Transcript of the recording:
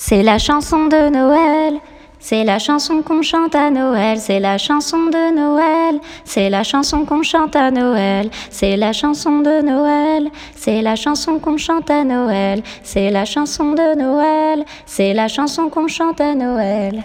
C'est la chanson de Noël. C'est la chanson qu'on chante à Noël, c'est la chanson de Noël, c'est la chanson qu'on chante à Noël, c'est la chanson de Noël, c'est la chanson qu'on chante à Noël, c'est la chanson de Noël, c'est la chanson qu'on chante à Noël.